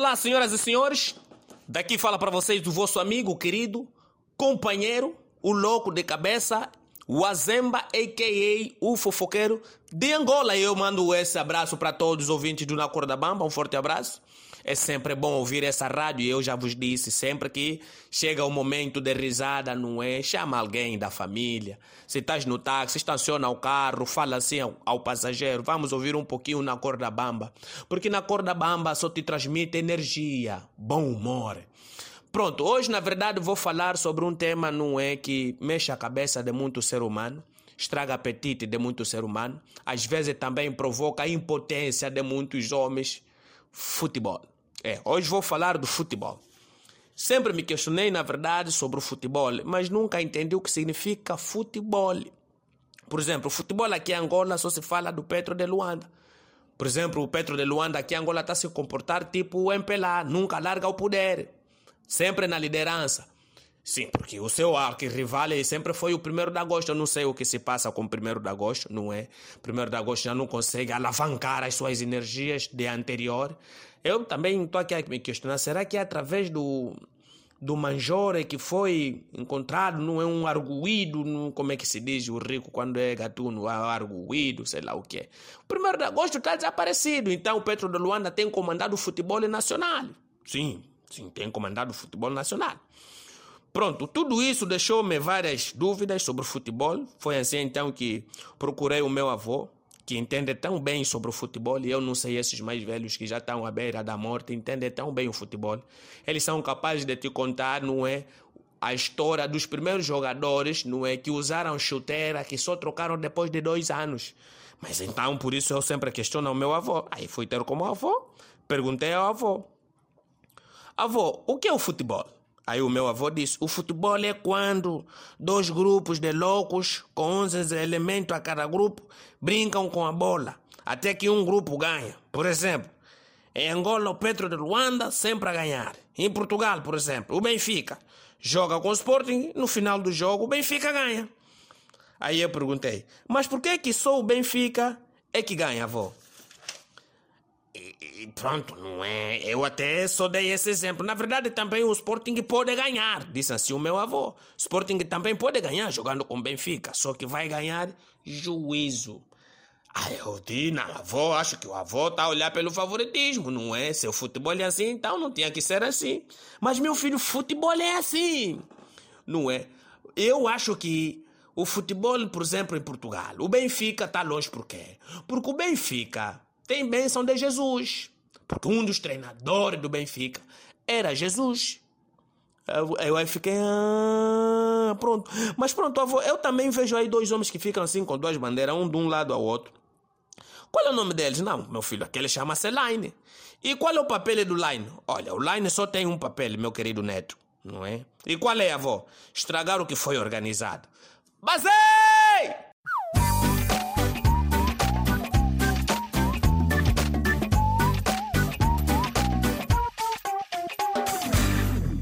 Olá, senhoras e senhores. Daqui fala para vocês o vosso amigo querido, companheiro, o louco de cabeça, o Azemba, a.k.a. o fofoqueiro de Angola. Eu mando esse abraço para todos os ouvintes do Na Corda Bamba. Um forte abraço. É sempre bom ouvir essa rádio e eu já vos disse, sempre que chega o momento de risada, não é? Chama alguém da família. Se estás no táxi, estaciona o carro, fala assim ao, ao passageiro, vamos ouvir um pouquinho na corda bamba. Porque na corda bamba só te transmite energia, bom humor. Pronto, hoje na verdade vou falar sobre um tema, não é, que mexe a cabeça de muito ser humano estraga apetite de muito ser humano, às vezes também provoca impotência de muitos homens. Futebol. É, hoje vou falar do futebol. Sempre me questionei, na verdade, sobre o futebol, mas nunca entendi o que significa futebol. Por exemplo, o futebol aqui em Angola só se fala do Petro de Luanda. Por exemplo, o Petro de Luanda aqui em Angola está se comportar tipo o MPLA, nunca larga o poder, sempre na liderança. Sim, porque o seu arquirrival sempre foi o primeiro de agosto. Eu não sei o que se passa com o primeiro de agosto, não é? Primeiro de agosto já não consegue alavancar as suas energias de anterior. Eu também estou aqui a me questionar, será que é através do, do Manjore que foi encontrado, não é um arguído, não, como é que se diz o rico quando é gatuno, arguído, sei lá o que é. O primeiro de agosto está desaparecido, então o Petro de Luanda tem comandado o futebol nacional. Sim, sim, tem comandado o futebol nacional. Pronto, tudo isso deixou-me várias dúvidas sobre o futebol. Foi assim então que procurei o meu avô, que entende tão bem sobre o futebol, e eu não sei esses mais velhos que já estão à beira da morte, entendem tão bem o futebol. Eles são capazes de te contar, não é? A história dos primeiros jogadores, não é? Que usaram chuteira, que só trocaram depois de dois anos. Mas então, por isso eu sempre questiono o meu avô. Aí fui ter como avô, perguntei ao avô: Avô, o que é o futebol? Aí o meu avô disse: o futebol é quando dois grupos de loucos, com 11 elementos a cada grupo, brincam com a bola, até que um grupo ganha. Por exemplo, em Angola, o Petro de Luanda sempre a ganhar. Em Portugal, por exemplo, o Benfica joga com o Sporting, no final do jogo, o Benfica ganha. Aí eu perguntei: mas por que, que só o Benfica é que ganha, avô? Pronto, não é? Eu até só dei esse exemplo. Na verdade, também o Sporting pode ganhar, disse assim o meu avô. Sporting também pode ganhar jogando com Benfica, só que vai ganhar juízo. Aí eu disse, não, avô, acho que o avô está a olhar pelo favoritismo, não é? Se o futebol é assim, então não tinha que ser assim. Mas, meu filho, futebol é assim, não é? Eu acho que o futebol, por exemplo, em Portugal, o Benfica está longe por quê? Porque o Benfica tem bênção de Jesus. Porque um dos treinadores do Benfica era Jesus. Eu, eu aí fiquei. Ah, pronto. Mas pronto, avô, eu também vejo aí dois homens que ficam assim com duas bandeiras, um de um lado ao outro. Qual é o nome deles? Não, meu filho, aquele chama-se Line. E qual é o papel do Line? Olha, o Line só tem um papel, meu querido neto, não é? E qual é, avô? Estragar o que foi organizado. Basei!